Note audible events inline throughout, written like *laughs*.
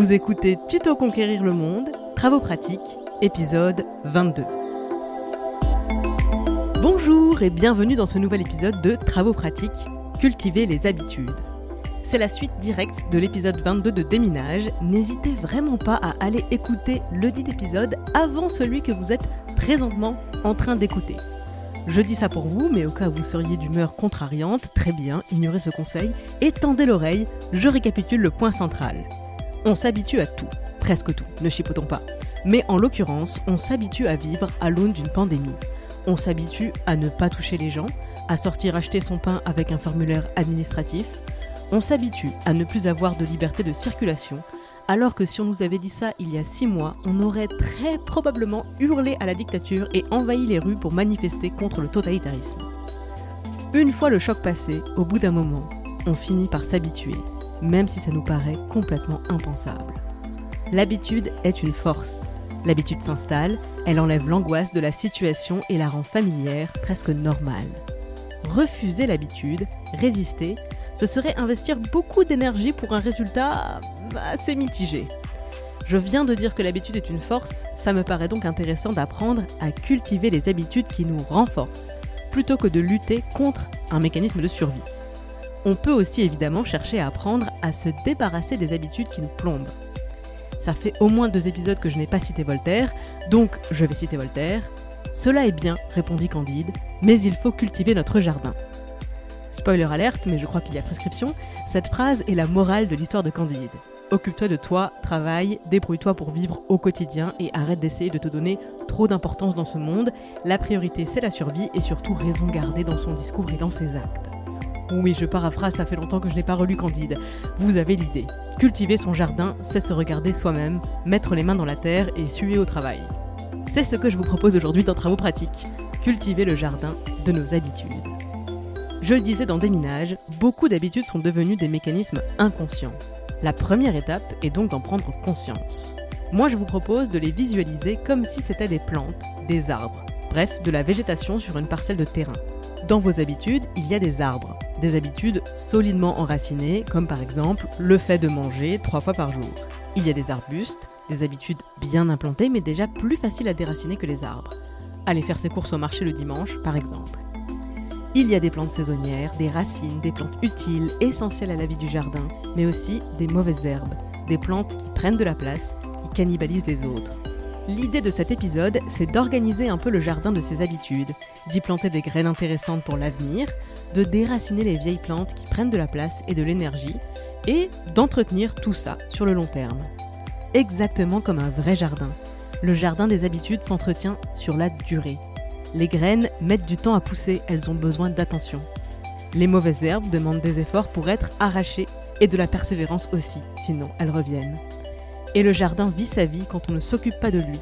Vous écoutez Tuto Conquérir le Monde, Travaux pratiques, épisode 22. Bonjour et bienvenue dans ce nouvel épisode de Travaux pratiques, Cultiver les habitudes. C'est la suite directe de l'épisode 22 de Déminage. N'hésitez vraiment pas à aller écouter le dit épisode avant celui que vous êtes présentement en train d'écouter. Je dis ça pour vous, mais au cas où vous seriez d'humeur contrariante, très bien, ignorez ce conseil et tendez l'oreille, je récapitule le point central. On s'habitue à tout, presque tout, ne chipotons pas. Mais en l'occurrence, on s'habitue à vivre à l'aune d'une pandémie. On s'habitue à ne pas toucher les gens, à sortir acheter son pain avec un formulaire administratif. On s'habitue à ne plus avoir de liberté de circulation, alors que si on nous avait dit ça il y a six mois, on aurait très probablement hurlé à la dictature et envahi les rues pour manifester contre le totalitarisme. Une fois le choc passé, au bout d'un moment, on finit par s'habituer, même si ça nous paraît complètement impensable. L'habitude est une force. L'habitude s'installe, elle enlève l'angoisse de la situation et la rend familière, presque normale. Refuser l'habitude, résister, ce serait investir beaucoup d'énergie pour un résultat assez mitigé. Je viens de dire que l'habitude est une force, ça me paraît donc intéressant d'apprendre à cultiver les habitudes qui nous renforcent, plutôt que de lutter contre un mécanisme de survie. On peut aussi évidemment chercher à apprendre à se débarrasser des habitudes qui nous plombent. Ça fait au moins deux épisodes que je n'ai pas cité Voltaire, donc je vais citer Voltaire. Cela est bien, répondit Candide, mais il faut cultiver notre jardin. Spoiler alerte, mais je crois qu'il y a prescription, cette phrase est la morale de l'histoire de Candide. Occupe-toi de toi, travaille, débrouille-toi pour vivre au quotidien et arrête d'essayer de te donner trop d'importance dans ce monde. La priorité c'est la survie et surtout raison gardée dans son discours et dans ses actes. Oui, je paraphrase, ça fait longtemps que je n'ai pas relu Candide. Vous avez l'idée. Cultiver son jardin, c'est se regarder soi-même, mettre les mains dans la terre et suer au travail. C'est ce que je vous propose aujourd'hui dans Travaux pratiques. Cultiver le jardin de nos habitudes. Je le disais dans Déminage, beaucoup d'habitudes sont devenues des mécanismes inconscients. La première étape est donc d'en prendre conscience. Moi, je vous propose de les visualiser comme si c'était des plantes, des arbres, bref, de la végétation sur une parcelle de terrain. Dans vos habitudes, il y a des arbres, des habitudes solidement enracinées, comme par exemple le fait de manger trois fois par jour. Il y a des arbustes, des habitudes bien implantées mais déjà plus faciles à déraciner que les arbres. Aller faire ses courses au marché le dimanche, par exemple. Il y a des plantes saisonnières, des racines, des plantes utiles, essentielles à la vie du jardin, mais aussi des mauvaises herbes, des plantes qui prennent de la place, qui cannibalisent les autres. L'idée de cet épisode, c'est d'organiser un peu le jardin de ses habitudes, d'y planter des graines intéressantes pour l'avenir, de déraciner les vieilles plantes qui prennent de la place et de l'énergie, et d'entretenir tout ça sur le long terme. Exactement comme un vrai jardin. Le jardin des habitudes s'entretient sur la durée. Les graines mettent du temps à pousser, elles ont besoin d'attention. Les mauvaises herbes demandent des efforts pour être arrachées et de la persévérance aussi, sinon elles reviennent. Et le jardin vit sa vie quand on ne s'occupe pas de lui.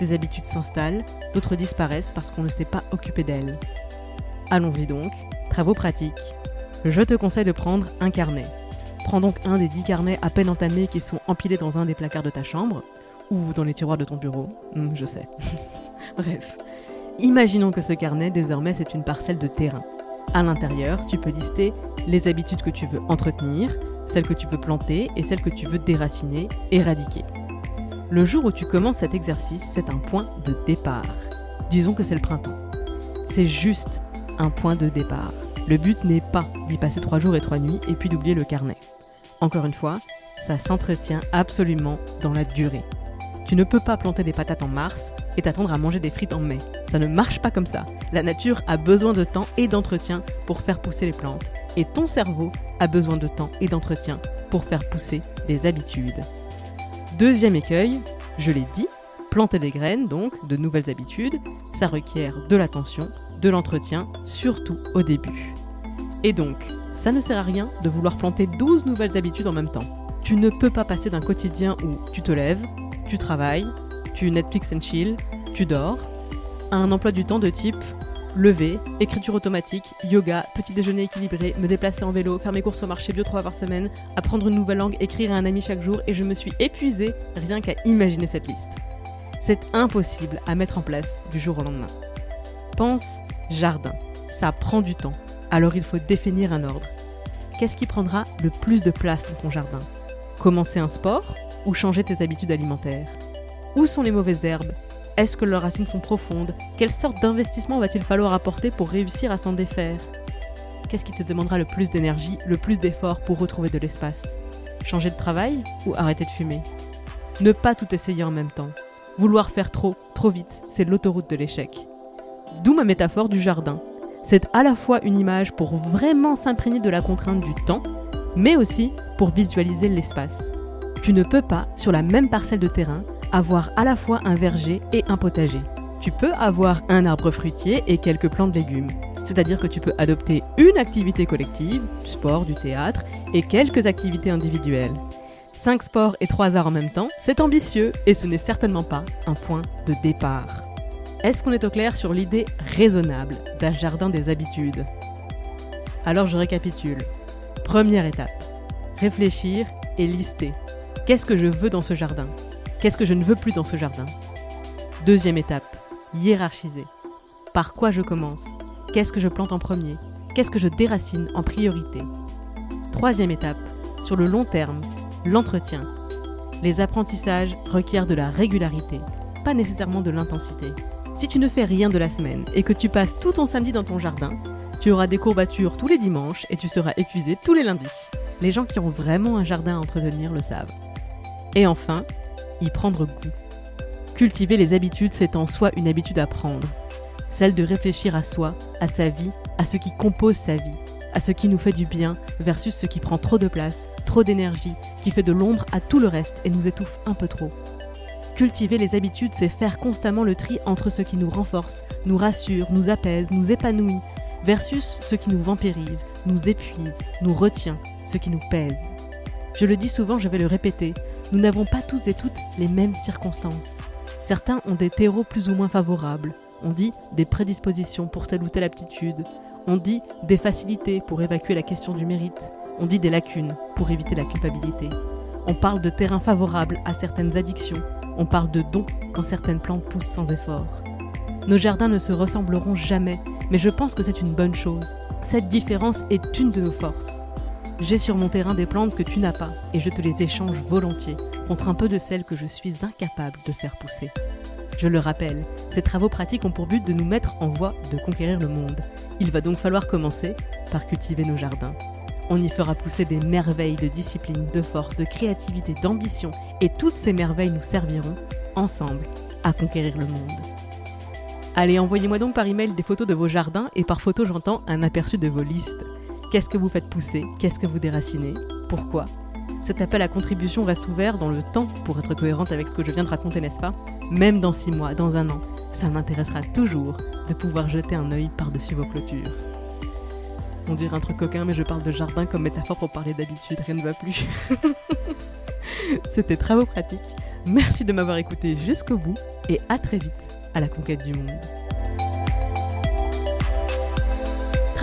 Des habitudes s'installent, d'autres disparaissent parce qu'on ne s'est pas occupé d'elles. Allons-y donc, travaux pratiques. Je te conseille de prendre un carnet. Prends donc un des dix carnets à peine entamés qui sont empilés dans un des placards de ta chambre, ou dans les tiroirs de ton bureau, Hum, je sais. *laughs* Bref, imaginons que ce carnet, désormais, c'est une parcelle de terrain. À l'intérieur, tu peux lister les habitudes que tu veux entretenir, celles que tu veux planter et celles que tu veux déraciner, éradiquer. Le jour où tu commences cet exercice, c'est un point de départ. Disons que c'est le printemps. C'est juste un point de départ. Le but n'est pas d'y passer trois jours et trois nuits et puis d'oublier le carnet. Encore une fois, ça s'entretient absolument dans la durée. Tu ne peux pas planter des patates en mars et t'attendre à manger des frites en mai. Ça ne marche pas comme ça. La nature a besoin de temps et d'entretien pour faire pousser les plantes. Et ton cerveau a besoin de temps et d'entretien pour faire pousser des habitudes. Deuxième écueil, je l'ai dit, planter des graines, donc de nouvelles habitudes, ça requiert de l'attention, de l'entretien, surtout au début. Et donc, ça ne sert à rien de vouloir planter 12 nouvelles habitudes en même temps. Tu ne peux pas passer d'un quotidien où tu te lèves, tu travailles, tu Netflix and chill, tu dors, à un emploi du temps de type lever, écriture automatique, yoga, petit déjeuner équilibré, me déplacer en vélo, faire mes courses au marché bio trois fois par semaine, apprendre une nouvelle langue, écrire à un ami chaque jour, et je me suis épuisée rien qu'à imaginer cette liste. C'est impossible à mettre en place du jour au lendemain. Pense jardin. Ça prend du temps. Alors il faut définir un ordre. Qu'est-ce qui prendra le plus de place dans ton jardin? Commencer un sport ou changer tes habitudes alimentaires? Où sont les mauvaises herbes? Est-ce que leurs racines sont profondes? Quelle sorte d'investissement va-t-il falloir apporter pour réussir à s'en défaire? Qu'est-ce qui te demandera le plus d'énergie, le plus d'efforts pour retrouver de l'espace? Changer de travail ou arrêter de fumer? Ne pas tout essayer en même temps. Vouloir faire trop, trop vite, c'est l'autoroute de l'échec. D'où ma métaphore du jardin. C'est à la fois une image pour vraiment s'imprégner de la contrainte du temps, mais aussi pour visualiser l'espace. Tu ne peux pas, sur la même parcelle de terrain, avoir à la fois un verger et un potager. Tu peux avoir un arbre fruitier et quelques plants de légumes. C'est-à-dire que tu peux adopter une activité collective, du sport, du théâtre, et quelques activités individuelles. 5 sports et 3 arts en même temps, c'est ambitieux et ce n'est certainement pas un point de départ. Est-ce qu'on est au clair sur l'idée raisonnable d'un jardin des habitudes? Alors je récapitule. Première étape, réfléchir et lister. Qu'est-ce que je veux dans ce jardin? Qu'est-ce que je ne veux plus dans ce jardin? Deuxième étape, hiérarchiser. Par quoi je commence? Qu'est-ce que je plante en premier? Qu'est-ce que je déracine en priorité? Troisième étape, sur le long terme, l'entretien. Les apprentissages requièrent de la régularité, pas nécessairement de l'intensité. Si tu ne fais rien de la semaine et que tu passes tout ton samedi dans ton jardin, tu auras des courbatures tous les dimanches et tu seras épuisé tous les lundis. Les gens qui ont vraiment un jardin à entretenir le savent. Et enfin, y prendre goût. Cultiver les habitudes, c'est en soi une habitude à prendre. Celle de réfléchir à soi, à sa vie, à ce qui compose sa vie, à ce qui nous fait du bien versus ce qui prend trop de place, trop d'énergie, qui fait de l'ombre à tout le reste et nous étouffe un peu trop. Cultiver les habitudes, c'est faire constamment le tri entre ce qui nous renforce, nous rassure, nous apaise, nous épanouit, versus ce qui nous vampirise, nous épuise, nous retient, ce qui nous pèse. Je le dis souvent, je vais le répéter, nous n'avons pas tous et toutes les mêmes circonstances. Certains ont des terreaux plus ou moins favorables, on dit des prédispositions pour telle ou telle aptitude, on dit des facilités pour évacuer la question du mérite, on dit des lacunes pour éviter la culpabilité. On parle de terrain favorable à certaines addictions, on parle de dons quand certaines plantes poussent sans effort. Nos jardins ne se ressembleront jamais, mais je pense que c'est une bonne chose. Cette différence est une de nos forces. J'ai sur mon terrain des plantes que tu n'as pas, et je te les échange volontiers, contre un peu de celles que je suis incapable de faire pousser. Je le rappelle, ces travaux pratiques ont pour but de nous mettre en voie de conquérir le monde. Il va donc falloir commencer par cultiver nos jardins. On y fera pousser des merveilles de discipline, de force, de créativité, d'ambition, et toutes ces merveilles nous serviront, ensemble, à conquérir le monde. Allez, envoyez-moi donc par email des photos de vos jardins, et par photo j'entends un aperçu de vos listes. Qu'est-ce que vous faites pousser? Qu'est-ce que vous déracinez? Pourquoi? Cet appel à contribution reste ouvert dans le temps pour être cohérente avec ce que je viens de raconter, n'est-ce pas? Même dans six mois, dans un an, ça m'intéressera toujours de pouvoir jeter un œil par-dessus vos clôtures. On dirait un truc coquin, mais je parle de jardin comme métaphore pour parler d'habitude, rien ne va plus. *laughs* C'était Travaux pratiques. Merci de m'avoir écouté jusqu'au bout et à très vite à la conquête du monde.